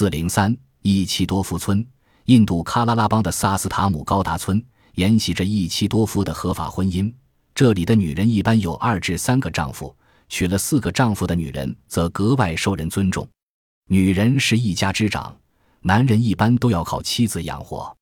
四零三伊奇多夫村，印度喀拉拉邦的萨斯塔姆高达村沿袭着伊奇多夫的合法婚姻。这里的女人一般有二至三个丈夫，娶了四个丈夫的女人则格外受人尊重。女人是一家之长，男人一般都要靠妻子养活。